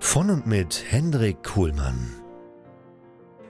Von und mit Hendrik Kuhlmann.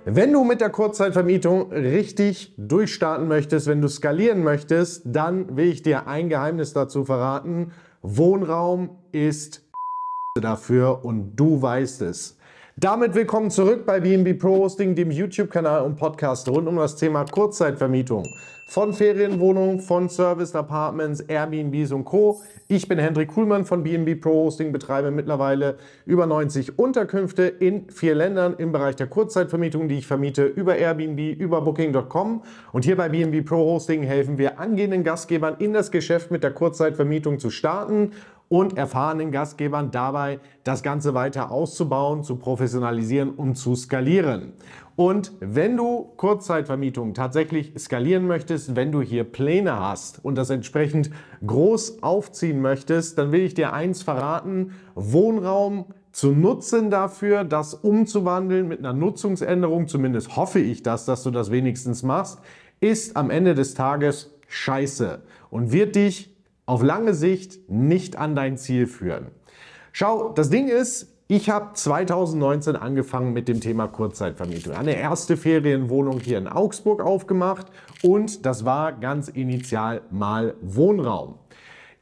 Wenn du mit der Kurzzeitvermietung richtig durchstarten möchtest, wenn du skalieren möchtest, dann will ich dir ein Geheimnis dazu verraten. Wohnraum ist dafür und du weißt es. Damit willkommen zurück bei BNB Pro Hosting, dem YouTube-Kanal und Podcast rund um das Thema Kurzzeitvermietung. Von Ferienwohnungen, von Service Apartments, Airbnbs und Co. Ich bin Hendrik Kuhlmann von BNB Pro Hosting, betreibe mittlerweile über 90 Unterkünfte in vier Ländern im Bereich der Kurzzeitvermietung, die ich vermiete über Airbnb, über Booking.com. Und hier bei BNB Pro Hosting helfen wir angehenden Gastgebern in das Geschäft mit der Kurzzeitvermietung zu starten und erfahrenen Gastgebern dabei, das Ganze weiter auszubauen, zu professionalisieren und zu skalieren. Und wenn du Kurzzeitvermietung tatsächlich skalieren möchtest, wenn du hier Pläne hast und das entsprechend groß aufziehen möchtest, dann will ich dir eins verraten. Wohnraum zu nutzen dafür, das umzuwandeln mit einer Nutzungsänderung, zumindest hoffe ich das, dass du das wenigstens machst, ist am Ende des Tages scheiße und wird dich auf lange Sicht nicht an dein Ziel führen. Schau, das Ding ist, ich habe 2019 angefangen mit dem Thema Kurzzeitvermietung. Eine erste Ferienwohnung hier in Augsburg aufgemacht und das war ganz initial mal Wohnraum.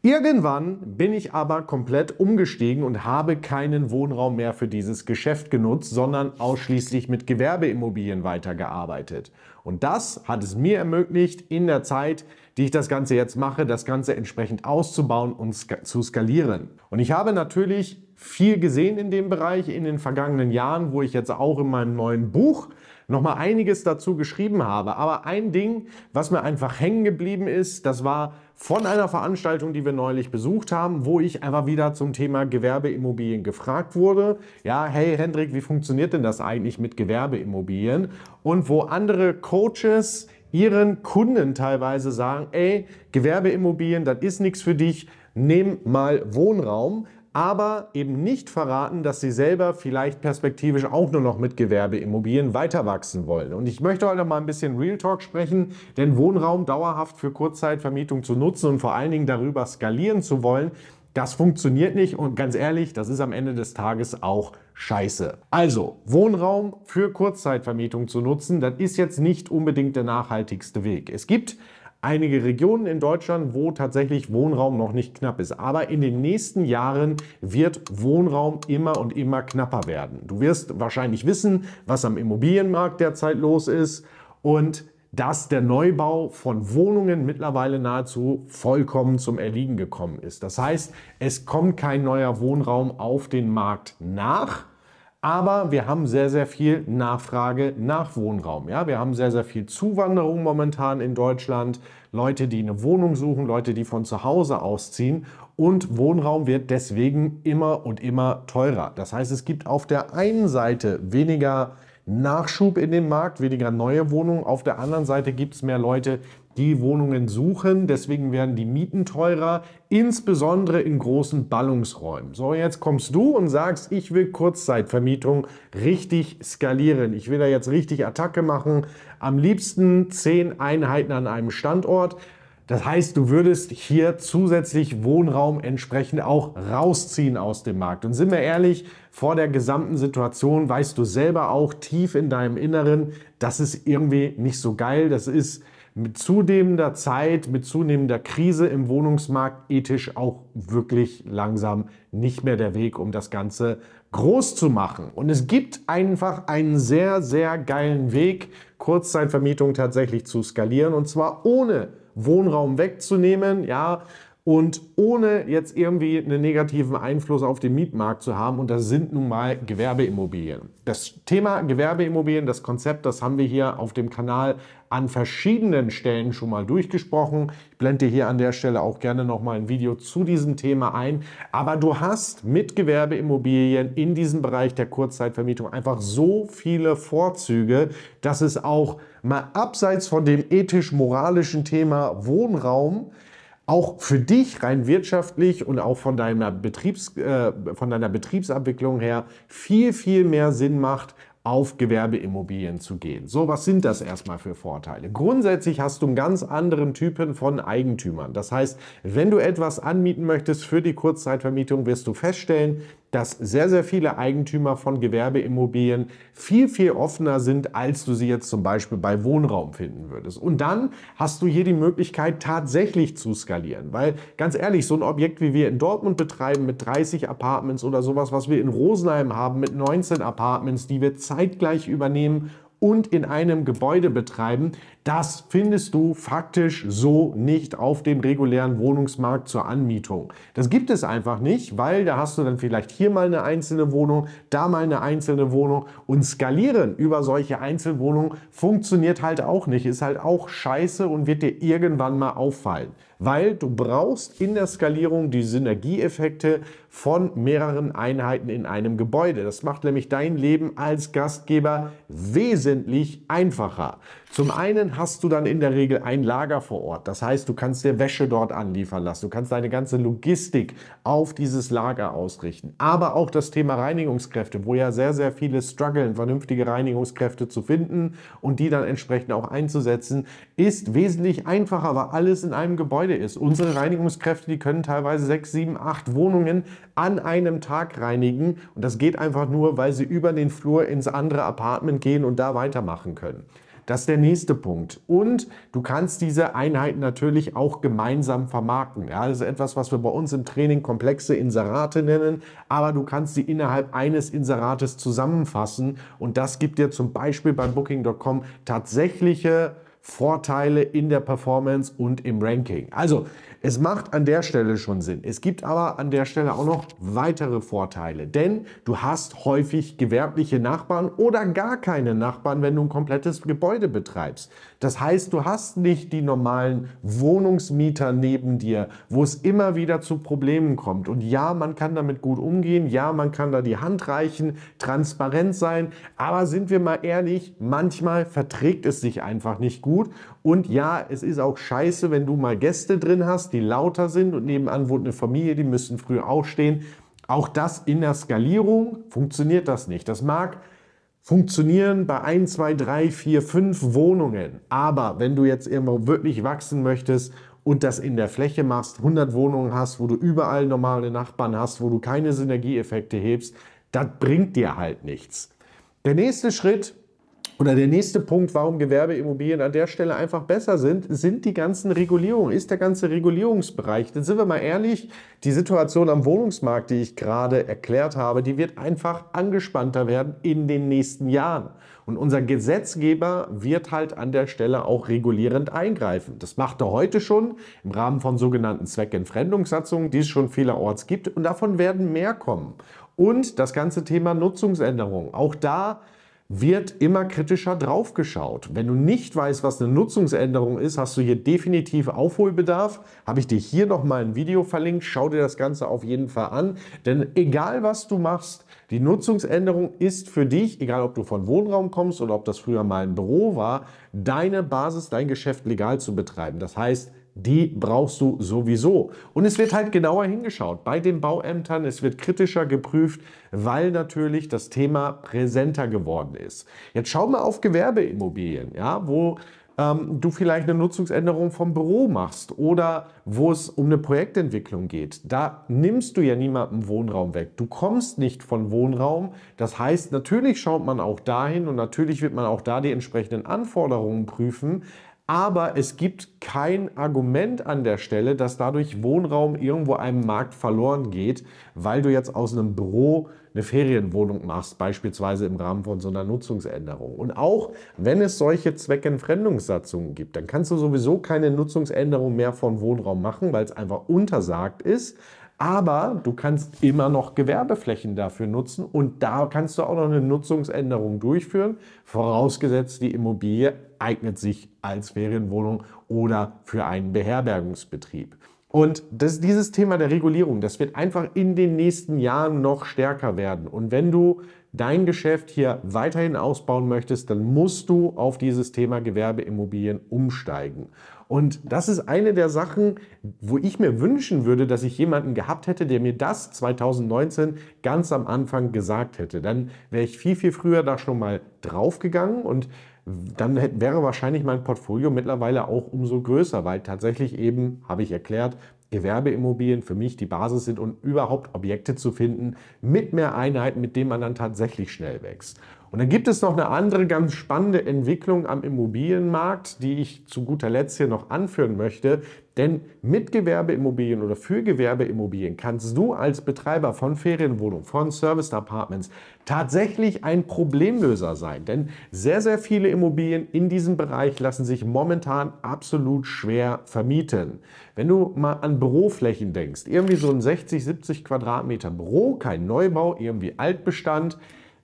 Irgendwann bin ich aber komplett umgestiegen und habe keinen Wohnraum mehr für dieses Geschäft genutzt, sondern ausschließlich mit Gewerbeimmobilien weitergearbeitet. Und das hat es mir ermöglicht, in der Zeit, die ich das Ganze jetzt mache, das Ganze entsprechend auszubauen und zu skalieren. Und ich habe natürlich viel gesehen in dem Bereich in den vergangenen Jahren, wo ich jetzt auch in meinem neuen Buch noch mal einiges dazu geschrieben habe. Aber ein Ding, was mir einfach hängen geblieben ist, das war von einer Veranstaltung, die wir neulich besucht haben, wo ich einfach wieder zum Thema Gewerbeimmobilien gefragt wurde. Ja, hey Hendrik, wie funktioniert denn das eigentlich mit Gewerbeimmobilien? Und wo andere Coaches ihren Kunden teilweise sagen, ey, Gewerbeimmobilien, das ist nichts für dich, nimm mal Wohnraum aber eben nicht verraten, dass sie selber vielleicht perspektivisch auch nur noch mit Gewerbeimmobilien weiter wachsen wollen. Und ich möchte heute mal ein bisschen Real Talk sprechen, denn Wohnraum dauerhaft für Kurzzeitvermietung zu nutzen und vor allen Dingen darüber skalieren zu wollen, das funktioniert nicht und ganz ehrlich, das ist am Ende des Tages auch scheiße. Also, Wohnraum für Kurzzeitvermietung zu nutzen, das ist jetzt nicht unbedingt der nachhaltigste Weg. Es gibt einige Regionen in Deutschland, wo tatsächlich Wohnraum noch nicht knapp ist. Aber in den nächsten Jahren wird Wohnraum immer und immer knapper werden. Du wirst wahrscheinlich wissen, was am Immobilienmarkt derzeit los ist und dass der Neubau von Wohnungen mittlerweile nahezu vollkommen zum Erliegen gekommen ist. Das heißt, es kommt kein neuer Wohnraum auf den Markt nach aber wir haben sehr, sehr viel Nachfrage nach Wohnraum. Ja? Wir haben sehr, sehr viel Zuwanderung momentan in Deutschland. Leute, die eine Wohnung suchen, Leute, die von zu Hause ausziehen. Und Wohnraum wird deswegen immer und immer teurer. Das heißt, es gibt auf der einen Seite weniger Nachschub in den Markt, weniger neue Wohnungen. Auf der anderen Seite gibt es mehr Leute, die Wohnungen suchen. Deswegen werden die Mieten teurer, insbesondere in großen Ballungsräumen. So, jetzt kommst du und sagst, ich will Kurzzeitvermietung richtig skalieren. Ich will da jetzt richtig Attacke machen. Am liebsten zehn Einheiten an einem Standort. Das heißt, du würdest hier zusätzlich Wohnraum entsprechend auch rausziehen aus dem Markt. Und sind wir ehrlich, vor der gesamten Situation weißt du selber auch tief in deinem Inneren, das ist irgendwie nicht so geil. Das ist mit zunehmender Zeit, mit zunehmender Krise im Wohnungsmarkt ethisch auch wirklich langsam nicht mehr der Weg, um das Ganze groß zu machen. Und es gibt einfach einen sehr, sehr geilen Weg, Kurzzeitvermietung tatsächlich zu skalieren und zwar ohne Wohnraum wegzunehmen, ja, und ohne jetzt irgendwie einen negativen Einfluss auf den Mietmarkt zu haben. Und das sind nun mal Gewerbeimmobilien. Das Thema Gewerbeimmobilien, das Konzept, das haben wir hier auf dem Kanal an verschiedenen Stellen schon mal durchgesprochen. Ich blende hier an der Stelle auch gerne noch mal ein Video zu diesem Thema ein. Aber du hast mit Gewerbeimmobilien in diesem Bereich der Kurzzeitvermietung einfach so viele Vorzüge, dass es auch mal abseits von dem ethisch-moralischen Thema Wohnraum auch für dich rein wirtschaftlich und auch von deiner, Betriebs, äh, von deiner Betriebsabwicklung her viel, viel mehr Sinn macht, auf Gewerbeimmobilien zu gehen. So, was sind das erstmal für Vorteile? Grundsätzlich hast du einen ganz anderen Typen von Eigentümern. Das heißt, wenn du etwas anmieten möchtest für die Kurzzeitvermietung, wirst du feststellen, dass sehr, sehr viele Eigentümer von Gewerbeimmobilien viel, viel offener sind, als du sie jetzt zum Beispiel bei Wohnraum finden würdest. Und dann hast du hier die Möglichkeit, tatsächlich zu skalieren. Weil ganz ehrlich, so ein Objekt, wie wir in Dortmund betreiben, mit 30 Apartments oder sowas, was wir in Rosenheim haben, mit 19 Apartments, die wir zeitgleich übernehmen und in einem Gebäude betreiben, das findest du faktisch so nicht auf dem regulären Wohnungsmarkt zur Anmietung. Das gibt es einfach nicht, weil da hast du dann vielleicht hier mal eine einzelne Wohnung, da mal eine einzelne Wohnung und skalieren über solche Einzelwohnungen funktioniert halt auch nicht, ist halt auch scheiße und wird dir irgendwann mal auffallen weil du brauchst in der Skalierung die Synergieeffekte von mehreren Einheiten in einem Gebäude. Das macht nämlich dein Leben als Gastgeber wesentlich einfacher. Zum einen hast du dann in der Regel ein Lager vor Ort. Das heißt, du kannst dir Wäsche dort anliefern lassen. Du kannst deine ganze Logistik auf dieses Lager ausrichten. Aber auch das Thema Reinigungskräfte, wo ja sehr, sehr viele strugglen, vernünftige Reinigungskräfte zu finden und die dann entsprechend auch einzusetzen, ist wesentlich einfacher, weil alles in einem Gebäude ist. Unsere Reinigungskräfte, die können teilweise sechs, sieben, acht Wohnungen an einem Tag reinigen. Und das geht einfach nur, weil sie über den Flur ins andere Apartment gehen und da weitermachen können. Das ist der nächste Punkt. Und du kannst diese Einheiten natürlich auch gemeinsam vermarkten. Ja, das ist etwas, was wir bei uns im Training komplexe Inserate nennen, aber du kannst sie innerhalb eines Inserates zusammenfassen und das gibt dir zum Beispiel bei Booking.com tatsächliche Vorteile in der Performance und im Ranking. Also es macht an der Stelle schon Sinn. Es gibt aber an der Stelle auch noch weitere Vorteile, denn du hast häufig gewerbliche Nachbarn oder gar keine Nachbarn, wenn du ein komplettes Gebäude betreibst. Das heißt, du hast nicht die normalen Wohnungsmieter neben dir, wo es immer wieder zu Problemen kommt. Und ja, man kann damit gut umgehen, ja, man kann da die Hand reichen, transparent sein, aber sind wir mal ehrlich, manchmal verträgt es sich einfach nicht gut. Und ja, es ist auch scheiße, wenn du mal Gäste drin hast, die lauter sind und nebenan wohnt eine Familie, die müssen früh aufstehen. Auch das in der Skalierung funktioniert das nicht. Das mag funktionieren bei 1, 2, 3, 4, 5 Wohnungen. Aber wenn du jetzt irgendwo wirklich wachsen möchtest und das in der Fläche machst, 100 Wohnungen hast, wo du überall normale Nachbarn hast, wo du keine Synergieeffekte hebst, das bringt dir halt nichts. Der nächste Schritt oder der nächste Punkt, warum Gewerbeimmobilien an der Stelle einfach besser sind, sind die ganzen Regulierungen, ist der ganze Regulierungsbereich. Denn sind wir mal ehrlich, die Situation am Wohnungsmarkt, die ich gerade erklärt habe, die wird einfach angespannter werden in den nächsten Jahren. Und unser Gesetzgeber wird halt an der Stelle auch regulierend eingreifen. Das macht er heute schon im Rahmen von sogenannten Zweckentfremdungssatzungen, die es schon vielerorts gibt. Und davon werden mehr kommen. Und das ganze Thema Nutzungsänderung. Auch da wird immer kritischer draufgeschaut. Wenn du nicht weißt, was eine Nutzungsänderung ist, hast du hier definitiv Aufholbedarf. Habe ich dir hier nochmal ein Video verlinkt. Schau dir das Ganze auf jeden Fall an. Denn egal was du machst, die Nutzungsänderung ist für dich, egal ob du von Wohnraum kommst oder ob das früher mal ein Büro war, deine Basis, dein Geschäft legal zu betreiben. Das heißt, die brauchst du sowieso. Und es wird halt genauer hingeschaut bei den Bauämtern, es wird kritischer geprüft, weil natürlich das Thema präsenter geworden ist. Jetzt schau mal auf Gewerbeimmobilien, ja, wo ähm, du vielleicht eine Nutzungsänderung vom Büro machst oder wo es um eine Projektentwicklung geht. Da nimmst du ja niemandem Wohnraum weg. Du kommst nicht von Wohnraum. Das heißt, natürlich schaut man auch dahin und natürlich wird man auch da die entsprechenden Anforderungen prüfen. Aber es gibt kein Argument an der Stelle, dass dadurch Wohnraum irgendwo einem Markt verloren geht, weil du jetzt aus einem Büro eine Ferienwohnung machst, beispielsweise im Rahmen von so einer Nutzungsänderung. Und auch wenn es solche Zweckentfremdungssatzungen gibt, dann kannst du sowieso keine Nutzungsänderung mehr von Wohnraum machen, weil es einfach untersagt ist. Aber du kannst immer noch Gewerbeflächen dafür nutzen und da kannst du auch noch eine Nutzungsänderung durchführen, vorausgesetzt die Immobilie eignet sich als Ferienwohnung oder für einen Beherbergungsbetrieb. Und das, dieses Thema der Regulierung, das wird einfach in den nächsten Jahren noch stärker werden. Und wenn du dein Geschäft hier weiterhin ausbauen möchtest, dann musst du auf dieses Thema Gewerbeimmobilien umsteigen. Und das ist eine der Sachen, wo ich mir wünschen würde, dass ich jemanden gehabt hätte, der mir das 2019 ganz am Anfang gesagt hätte. Dann wäre ich viel, viel früher da schon mal draufgegangen und dann wäre wahrscheinlich mein Portfolio mittlerweile auch umso größer, weil tatsächlich eben, habe ich erklärt, Gewerbeimmobilien für mich die Basis sind und überhaupt Objekte zu finden mit mehr Einheiten, mit denen man dann tatsächlich schnell wächst. Und dann gibt es noch eine andere ganz spannende Entwicklung am Immobilienmarkt, die ich zu guter Letzt hier noch anführen möchte. Denn mit Gewerbeimmobilien oder für Gewerbeimmobilien kannst du als Betreiber von Ferienwohnungen, von Service Apartments tatsächlich ein Problemlöser sein. Denn sehr, sehr viele Immobilien in diesem Bereich lassen sich momentan absolut schwer vermieten. Wenn du mal an Büroflächen denkst, irgendwie so ein 60, 70 Quadratmeter Büro, kein Neubau, irgendwie Altbestand,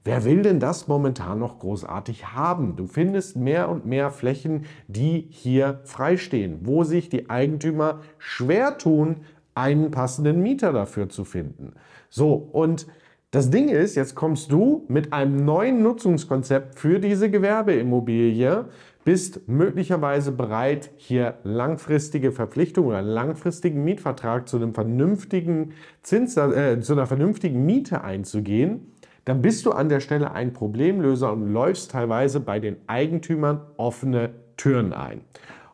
Wer will denn das momentan noch großartig haben? Du findest mehr und mehr Flächen, die hier freistehen, wo sich die Eigentümer schwer tun, einen passenden Mieter dafür zu finden. So, und das Ding ist, jetzt kommst du mit einem neuen Nutzungskonzept für diese Gewerbeimmobilie, bist möglicherweise bereit, hier langfristige Verpflichtungen oder langfristigen Mietvertrag zu einem vernünftigen Zins, äh, zu einer vernünftigen Miete einzugehen dann bist du an der Stelle ein Problemlöser und läufst teilweise bei den Eigentümern offene Türen ein.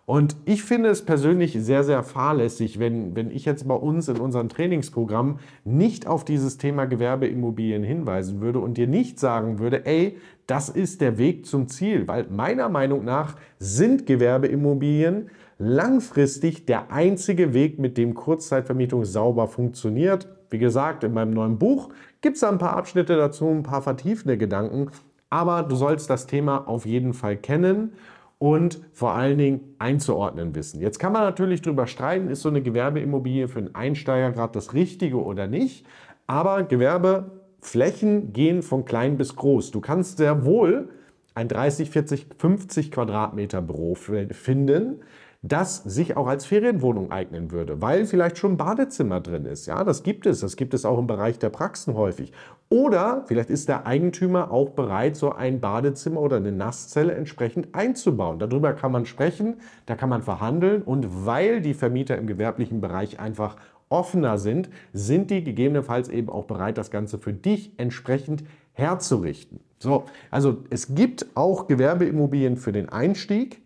Und ich finde es persönlich sehr, sehr fahrlässig, wenn, wenn ich jetzt bei uns in unserem Trainingsprogramm nicht auf dieses Thema Gewerbeimmobilien hinweisen würde und dir nicht sagen würde, ey, das ist der Weg zum Ziel, weil meiner Meinung nach sind Gewerbeimmobilien langfristig der einzige Weg, mit dem Kurzzeitvermietung sauber funktioniert. Wie gesagt, in meinem neuen Buch gibt es ein paar Abschnitte dazu, ein paar vertiefende Gedanken. Aber du sollst das Thema auf jeden Fall kennen und vor allen Dingen einzuordnen wissen. Jetzt kann man natürlich darüber streiten, ist so eine Gewerbeimmobilie für einen Einsteiger gerade das Richtige oder nicht. Aber Gewerbeflächen gehen von klein bis groß. Du kannst sehr wohl ein 30, 40, 50 Quadratmeter Büro finden das sich auch als Ferienwohnung eignen würde, weil vielleicht schon ein Badezimmer drin ist. Ja, das gibt es. Das gibt es auch im Bereich der Praxen häufig. Oder vielleicht ist der Eigentümer auch bereit, so ein Badezimmer oder eine Nasszelle entsprechend einzubauen. Darüber kann man sprechen, da kann man verhandeln und weil die Vermieter im gewerblichen Bereich einfach offener sind, sind die gegebenenfalls eben auch bereit, das Ganze für dich entsprechend herzurichten. So, also es gibt auch Gewerbeimmobilien für den Einstieg.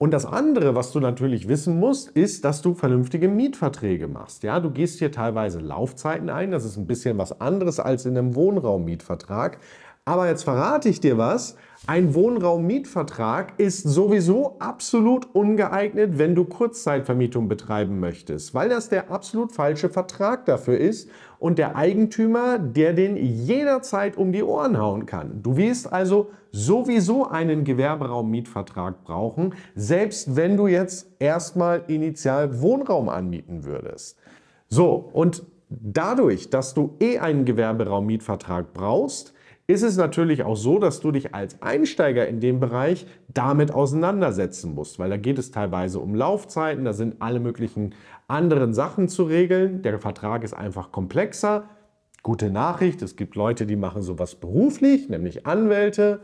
Und das andere, was du natürlich wissen musst, ist, dass du vernünftige Mietverträge machst. Ja, du gehst hier teilweise Laufzeiten ein. Das ist ein bisschen was anderes als in einem Wohnraummietvertrag. Aber jetzt verrate ich dir was. Ein Wohnraummietvertrag ist sowieso absolut ungeeignet, wenn du Kurzzeitvermietung betreiben möchtest, weil das der absolut falsche Vertrag dafür ist und der Eigentümer, der den jederzeit um die Ohren hauen kann. Du wirst also sowieso einen Gewerberaummietvertrag brauchen, selbst wenn du jetzt erstmal initial Wohnraum anmieten würdest. So, und dadurch, dass du eh einen Gewerberaummietvertrag brauchst, ist es natürlich auch so, dass du dich als Einsteiger in dem Bereich damit auseinandersetzen musst, weil da geht es teilweise um Laufzeiten, da sind alle möglichen anderen Sachen zu regeln. Der Vertrag ist einfach komplexer. Gute Nachricht, es gibt Leute, die machen sowas beruflich, nämlich Anwälte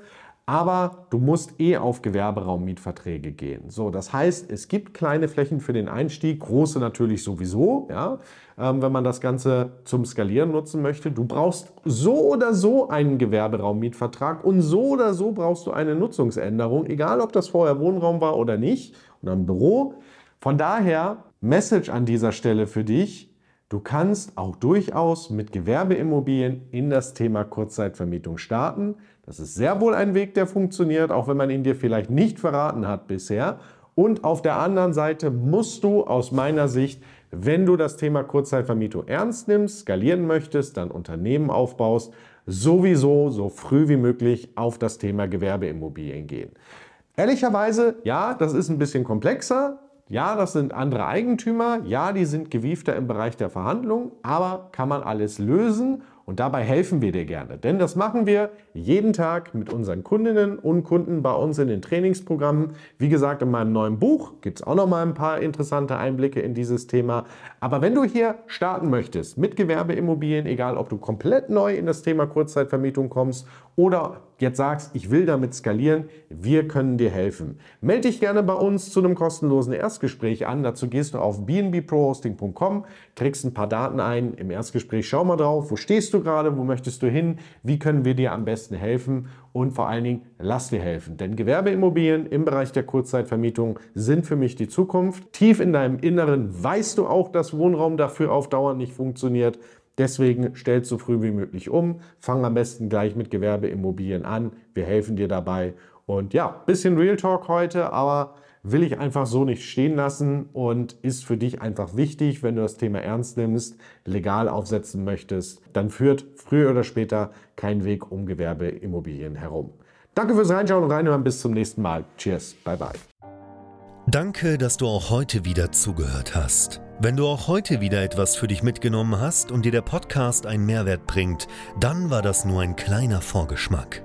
aber du musst eh auf Gewerberaummietverträge gehen. So, das heißt, es gibt kleine Flächen für den Einstieg, große natürlich sowieso, ja, ähm, wenn man das Ganze zum Skalieren nutzen möchte. Du brauchst so oder so einen Gewerberaummietvertrag und so oder so brauchst du eine Nutzungsänderung, egal ob das vorher Wohnraum war oder nicht oder ein Büro. Von daher, Message an dieser Stelle für dich, Du kannst auch durchaus mit Gewerbeimmobilien in das Thema Kurzzeitvermietung starten. Das ist sehr wohl ein Weg, der funktioniert, auch wenn man ihn dir vielleicht nicht verraten hat bisher. Und auf der anderen Seite musst du aus meiner Sicht wenn du das Thema Kurzzeitvermietung ernst nimmst, skalieren möchtest, dann Unternehmen aufbaust, sowieso so früh wie möglich auf das Thema Gewerbeimmobilien gehen. Ehrlicherweise, ja, das ist ein bisschen komplexer. Ja, das sind andere Eigentümer. Ja, die sind gewiefter im Bereich der Verhandlungen. Aber kann man alles lösen und dabei helfen wir dir gerne. Denn das machen wir jeden Tag mit unseren Kundinnen und Kunden bei uns in den Trainingsprogrammen. Wie gesagt, in meinem neuen Buch gibt es auch noch mal ein paar interessante Einblicke in dieses Thema. Aber wenn du hier starten möchtest mit Gewerbeimmobilien, egal ob du komplett neu in das Thema Kurzzeitvermietung kommst oder jetzt sagst, ich will damit skalieren, wir können dir helfen. Melde dich gerne bei uns zu einem kostenlosen Erstgespräch an. Dazu gehst du auf bnbprohosting.com, trägst ein paar Daten ein. Im Erstgespräch schau mal drauf, wo stehst du gerade, wo möchtest du hin, wie können wir dir am besten helfen und vor allen Dingen lass dir helfen. Denn Gewerbeimmobilien im Bereich der Kurzzeitvermietung sind für mich die Zukunft. Tief in deinem Inneren weißt du auch, dass Wohnraum dafür auf Dauer nicht funktioniert. Deswegen stell so früh wie möglich um. Fang am besten gleich mit Gewerbeimmobilien an. Wir helfen dir dabei. Und ja, bisschen Real Talk heute, aber will ich einfach so nicht stehen lassen und ist für dich einfach wichtig, wenn du das Thema ernst nimmst, legal aufsetzen möchtest, dann führt früher oder später kein Weg um Gewerbeimmobilien herum. Danke fürs Reinschauen und Reinhören. Bis zum nächsten Mal. Cheers. Bye bye. Danke, dass du auch heute wieder zugehört hast. Wenn du auch heute wieder etwas für dich mitgenommen hast und dir der Podcast einen Mehrwert bringt, dann war das nur ein kleiner Vorgeschmack.